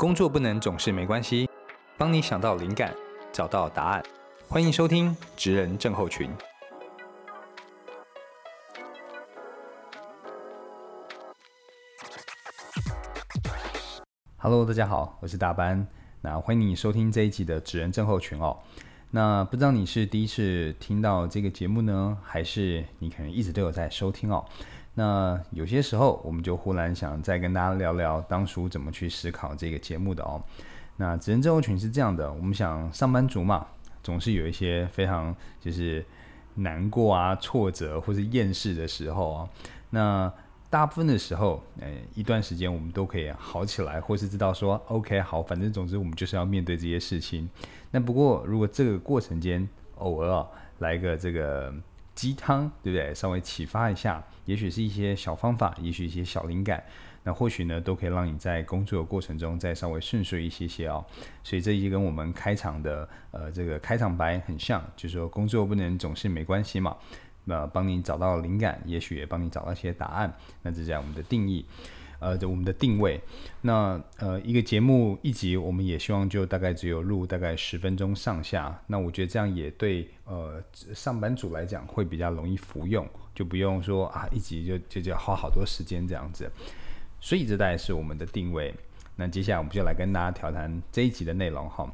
工作不能总是没关系，帮你想到灵感，找到答案。欢迎收听《职人症候群》。Hello，大家好，我是大班。那欢迎你收听这一集的《职人症候群》哦。那不知道你是第一次听到这个节目呢，还是你可能一直都有在收听哦？那有些时候，我们就忽然想再跟大家聊聊当初怎么去思考这个节目的哦。那职人症候群是这样的，我们想上班族嘛，总是有一些非常就是难过啊、挫折或是厌世的时候啊。那大部分的时候，诶，一段时间我们都可以好起来，或是知道说，OK，好，反正总之我们就是要面对这些事情。那不过如果这个过程间偶尔啊来个这个。鸡汤对不对？稍微启发一下，也许是一些小方法，也许一些小灵感，那或许呢，都可以让你在工作的过程中再稍微顺遂一些些哦。所以这一跟我们开场的呃这个开场白很像，就是说工作不能总是没关系嘛，那帮你找到灵感，也许也帮你找到一些答案。那这是我们的定义。呃，我们的定位，那呃，一个节目一集，我们也希望就大概只有录大概十分钟上下。那我觉得这样也对呃上班族来讲会比较容易服用，就不用说啊一集就就就花好多时间这样子。所以这大概是我们的定位。那接下来我们就来跟大家调谈这一集的内容哈。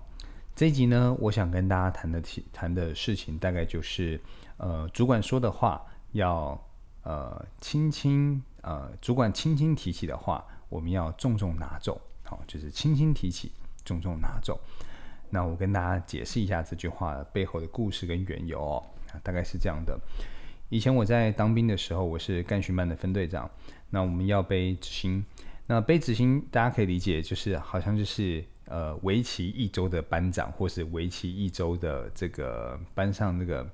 这一集呢，我想跟大家谈的题谈的事情大概就是呃，主管说的话要呃轻轻。呃，主管轻轻提起的话，我们要重重拿走。好，就是轻轻提起，重重拿走。那我跟大家解释一下这句话背后的故事跟缘由哦。大概是这样的：以前我在当兵的时候，我是干训班的分队长。那我们要背执行，那背执行大家可以理解，就是好像就是呃，为期一周的班长，或是为期一周的这个班上那个。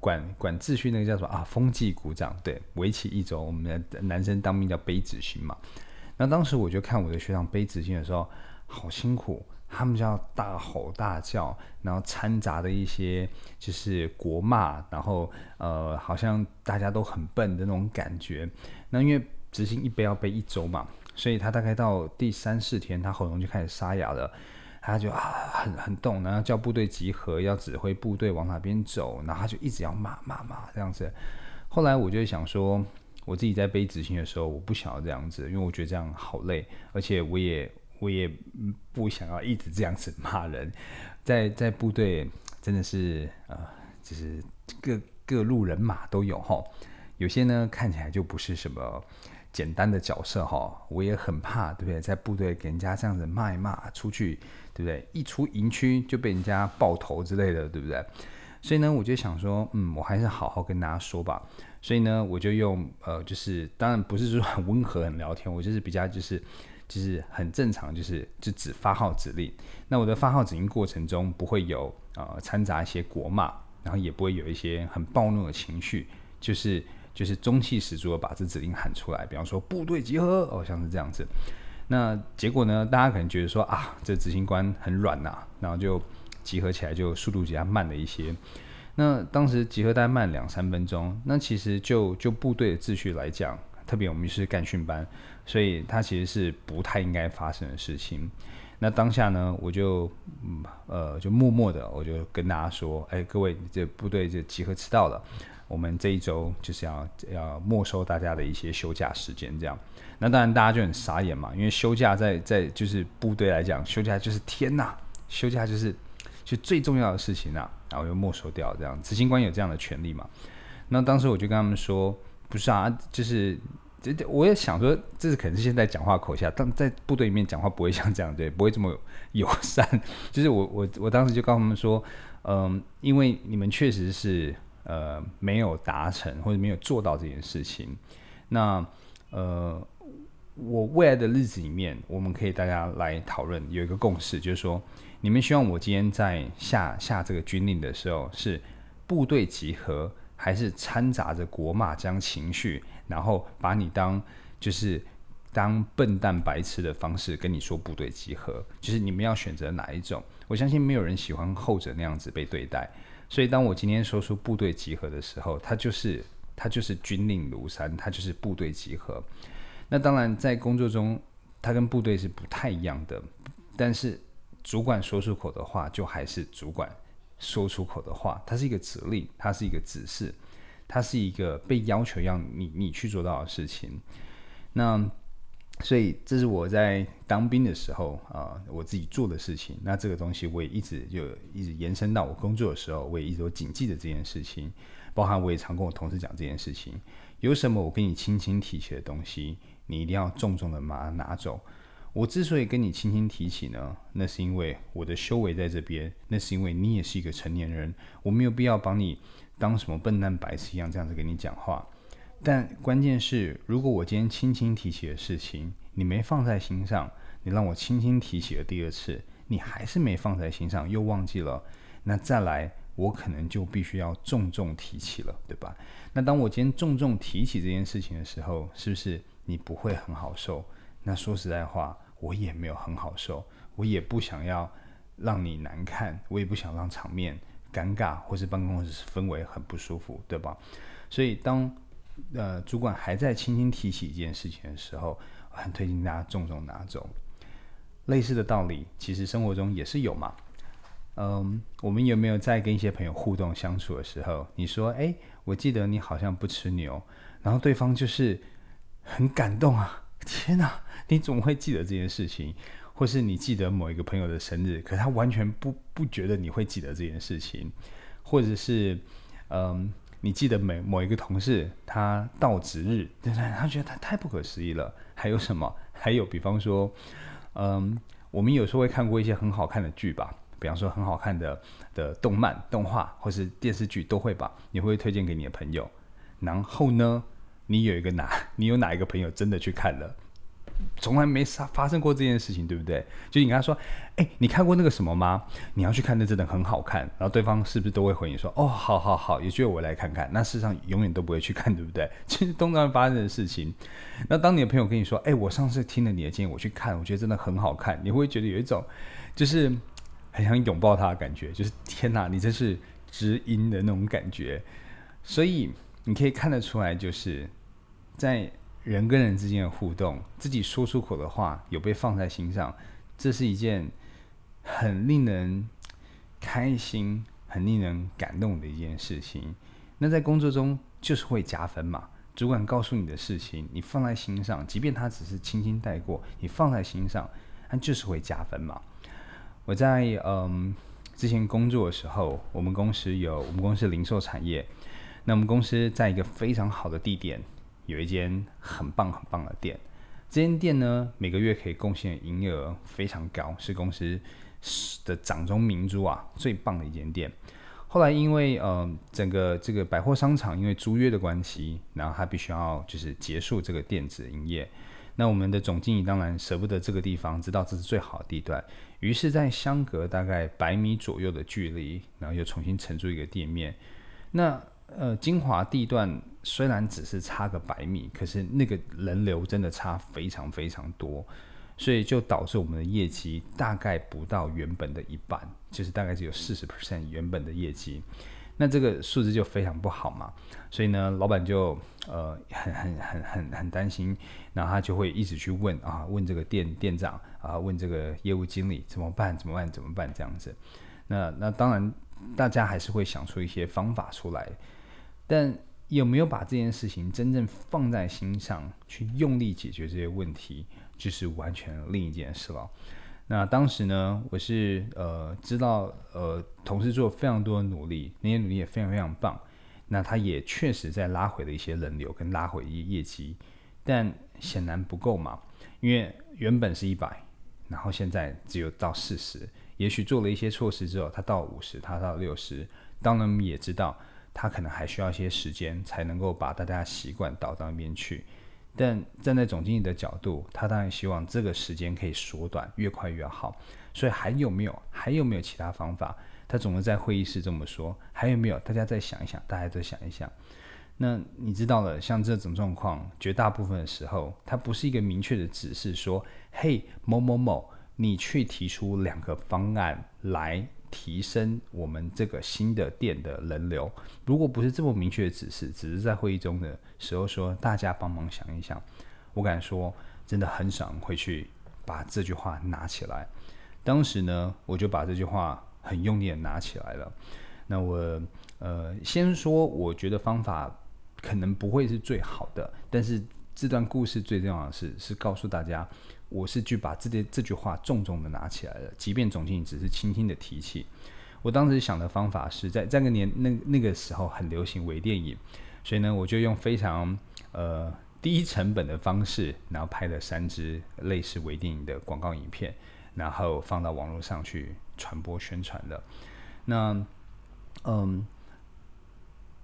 管管秩序那个叫什么啊？风纪股长对，为期一周。我们的男生当兵叫背子心嘛。那当时我就看我的学长背子心的时候，好辛苦，他们就要大吼大叫，然后掺杂的一些就是国骂，然后呃，好像大家都很笨的那种感觉。那因为执行一背要背一周嘛，所以他大概到第三四天，他喉咙就开始沙哑了。他就啊很很动，然后叫部队集合，要指挥部队往哪边走，然后他就一直要骂骂骂这样子。后来我就想说，我自己在背执行的时候，我不想要这样子，因为我觉得这样好累，而且我也我也不想要一直这样子骂人。在在部队真的是呃，就是各各路人马都有哈，有些呢看起来就不是什么。简单的角色哈，我也很怕，对不对？在部队给人家这样子骂一骂，出去，对不对？一出营区就被人家爆头之类的，对不对？所以呢，我就想说，嗯，我还是好好跟大家说吧。所以呢，我就用呃，就是当然不是说很温和很聊天，我就是比较就是就是很正常，就是就只发号指令。那我的发号指令过程中不会有呃掺杂一些国骂，然后也不会有一些很暴怒的情绪，就是。就是中气十足的把这指令喊出来，比方说部队集合，哦，像是这样子。那结果呢？大家可能觉得说啊，这执行官很软呐，然后就集合起来就速度比较慢了一些。那当时集合大概慢两三分钟，那其实就就部队的秩序来讲，特别我们是干训班，所以它其实是不太应该发生的事情。那当下呢，我就嗯呃就默默的我就跟大家说，哎，各位这部队就集合迟到了。我们这一周就是要要没收大家的一些休假时间，这样。那当然大家就很傻眼嘛，因为休假在在就是部队来讲，休假就是天呐，休假就是就最重要的事情呐，然后又没收掉这样。执行官有这样的权利嘛？那当时我就跟他们说，不是啊，就是这我也想说，这是可能是现在讲话口下，但在部队里面讲话不会像这样，对，不会这么友善。就是我我我当时就告诉他们说，嗯，因为你们确实是。呃，没有达成或者没有做到这件事情，那呃，我未来的日子里面，我们可以大家来讨论，有一个共识，就是说，你们希望我今天在下下这个军令的时候，是部队集合，还是掺杂着国骂将情绪，然后把你当就是当笨蛋白痴的方式跟你说部队集合，就是你们要选择哪一种？我相信没有人喜欢后者那样子被对待。所以，当我今天说出部队集合的时候，它就是它就是军令如山，它就是部队集合。那当然，在工作中它跟部队是不太一样的。但是主管说出口的话，就还是主管说出口的话，它是一个指令，它是一个指示，它是一个被要求要你你去做到的事情。那所以这是我在当兵的时候啊，我自己做的事情。那这个东西我也一直就一直延伸到我工作的时候，我也一直都谨记着这件事情。包含我也常跟我同事讲这件事情。有什么我跟你轻轻提起的东西，你一定要重重的把它拿走。我之所以跟你轻轻提起呢，那是因为我的修为在这边，那是因为你也是一个成年人，我没有必要把你当什么笨蛋白痴一样这样子跟你讲话。但关键是，如果我今天轻轻提起的事情，你没放在心上，你让我轻轻提起了第二次，你还是没放在心上，又忘记了，那再来，我可能就必须要重重提起了，对吧？那当我今天重重提起这件事情的时候，是不是你不会很好受？那说实在话，我也没有很好受，我也不想要让你难看，我也不想让场面尴尬，或是办公室氛围很不舒服，对吧？所以当呃，主管还在轻轻提起一件事情的时候，我很推荐大家重重拿走。类似的道理，其实生活中也是有嘛。嗯，我们有没有在跟一些朋友互动相处的时候，你说：“哎，我记得你好像不吃牛。”然后对方就是很感动啊！天哪，你怎么会记得这件事情？或是你记得某一个朋友的生日，可他完全不不觉得你会记得这件事情，或者是嗯。你记得每某一个同事他到值日，对不对？他觉得他太不可思议了。还有什么？还有比方说，嗯，我们有时候会看过一些很好看的剧吧，比方说很好看的的动漫、动画或是电视剧都会吧，你会推荐给你的朋友。然后呢，你有一个哪，你有哪一个朋友真的去看了？从来没发发生过这件事情，对不对？就你跟他说，哎，你看过那个什么吗？你要去看，那真的很好看。然后对方是不是都会回你说，哦，好好好，也觉得我来看看。那事实上永远都不会去看，对不对？其实通常发生的事情。那当你的朋友跟你说，哎，我上次听了你的建议，我去看，我觉得真的很好看。你会觉得有一种，就是很想拥抱他的感觉，就是天哪，你真是知音的那种感觉。所以你可以看得出来，就是在。人跟人之间的互动，自己说出口的话有被放在心上，这是一件很令人开心、很令人感动的一件事情。那在工作中就是会加分嘛？主管告诉你的事情，你放在心上，即便他只是轻轻带过，你放在心上，那就是会加分嘛。我在嗯之前工作的时候，我们公司有我们公司零售产业，那我们公司在一个非常好的地点。有一间很棒很棒的店，这间店呢每个月可以贡献营业额非常高，是公司的掌中明珠啊，最棒的一间店。后来因为呃整个这个百货商场因为租约的关系，然后他必须要就是结束这个店子营业。那我们的总经理当然舍不得这个地方，知道这是最好的地段，于是，在相隔大概百米左右的距离，然后又重新承租一个店面。那呃，精华地段虽然只是差个百米，可是那个人流真的差非常非常多，所以就导致我们的业绩大概不到原本的一半，就是大概只有四十 percent 原本的业绩，那这个数字就非常不好嘛。所以呢，老板就呃很很很很很担心，然后他就会一直去问啊，问这个店店长啊，问这个业务经理怎么办？怎么办？怎么办？这样子。那那当然，大家还是会想出一些方法出来。但有没有把这件事情真正放在心上，去用力解决这些问题，就是完全另一件事了。那当时呢，我是呃知道呃同事做非常多的努力，那些努力也非常非常棒。那他也确实在拉回了一些人流跟拉回业业绩，但显然不够嘛，因为原本是一百，然后现在只有到四十。也许做了一些措施之后，他到五十，他到六十。当然，也知道。他可能还需要一些时间才能够把大家习惯导到那边去，但站在总经理的角度，他当然希望这个时间可以缩短，越快越好。所以还有没有还有没有其他方法？他总是在会议室这么说。还有没有？大家再想一想，大家再想一想。那你知道了，像这种状况，绝大部分的时候，它不是一个明确的指示，说：“嘿，某某某，你去提出两个方案来。”提升我们这个新的店的人流，如果不是这么明确的指示，只是在会议中的时候说大家帮忙想一想，我敢说真的很少人会去把这句话拿起来。当时呢，我就把这句话很用力的拿起来了。那我呃，先说，我觉得方法可能不会是最好的，但是这段故事最重要的是，是告诉大家，我是去把这些这句话重重的拿起来了，即便总经理只是轻轻的提起。我当时想的方法是在这个年那那个时候很流行微电影，所以呢，我就用非常呃低成本的方式，然后拍了三支类似微电影的广告影片。然后放到网络上去传播宣传的，那嗯，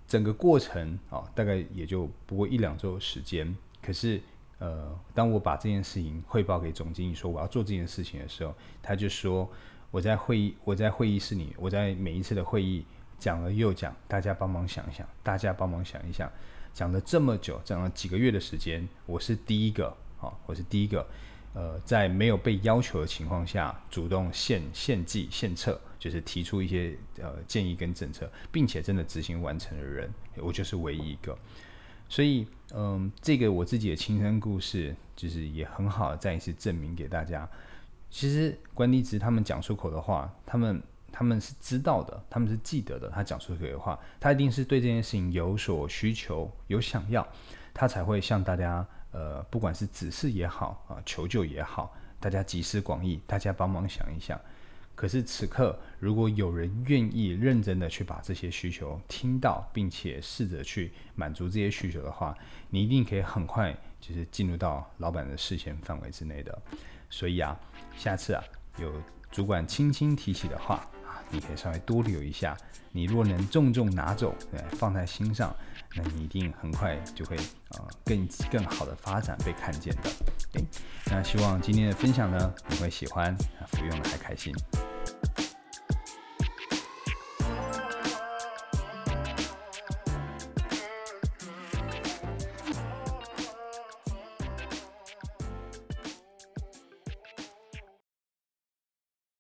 整个过程啊，大概也就不过一两周时间。可是呃，当我把这件事情汇报给总经理说我要做这件事情的时候，他就说我在会议我在会议室里，我在每一次的会议讲了又讲，大家帮忙想一想，大家帮忙想一想，讲了这么久，讲了几个月的时间，我是第一个啊，我是第一个。呃，在没有被要求的情况下，主动献献计献策，就是提出一些呃建议跟政策，并且真的执行完成的人，我就是唯一一个。所以，嗯，这个我自己的亲身故事，就是也很好的再一次证明给大家，其实关帝直他们讲出口的话，他们他们是知道的，他们是记得的，他讲出口的话，他一定是对这件事情有所需求，有想要，他才会向大家。呃，不管是指示也好啊，求救也好，大家集思广益，大家帮忙想一想。可是此刻，如果有人愿意认真的去把这些需求听到，并且试着去满足这些需求的话，你一定可以很快就是进入到老板的视线范围之内的。所以啊，下次啊，有主管轻轻提起的话啊，你可以稍微多留一下。你若能重重拿走，对，放在心上。那你一定很快就会呃更更好的发展被看见的，诶，那希望今天的分享呢你会喜欢，啊服用的还开心。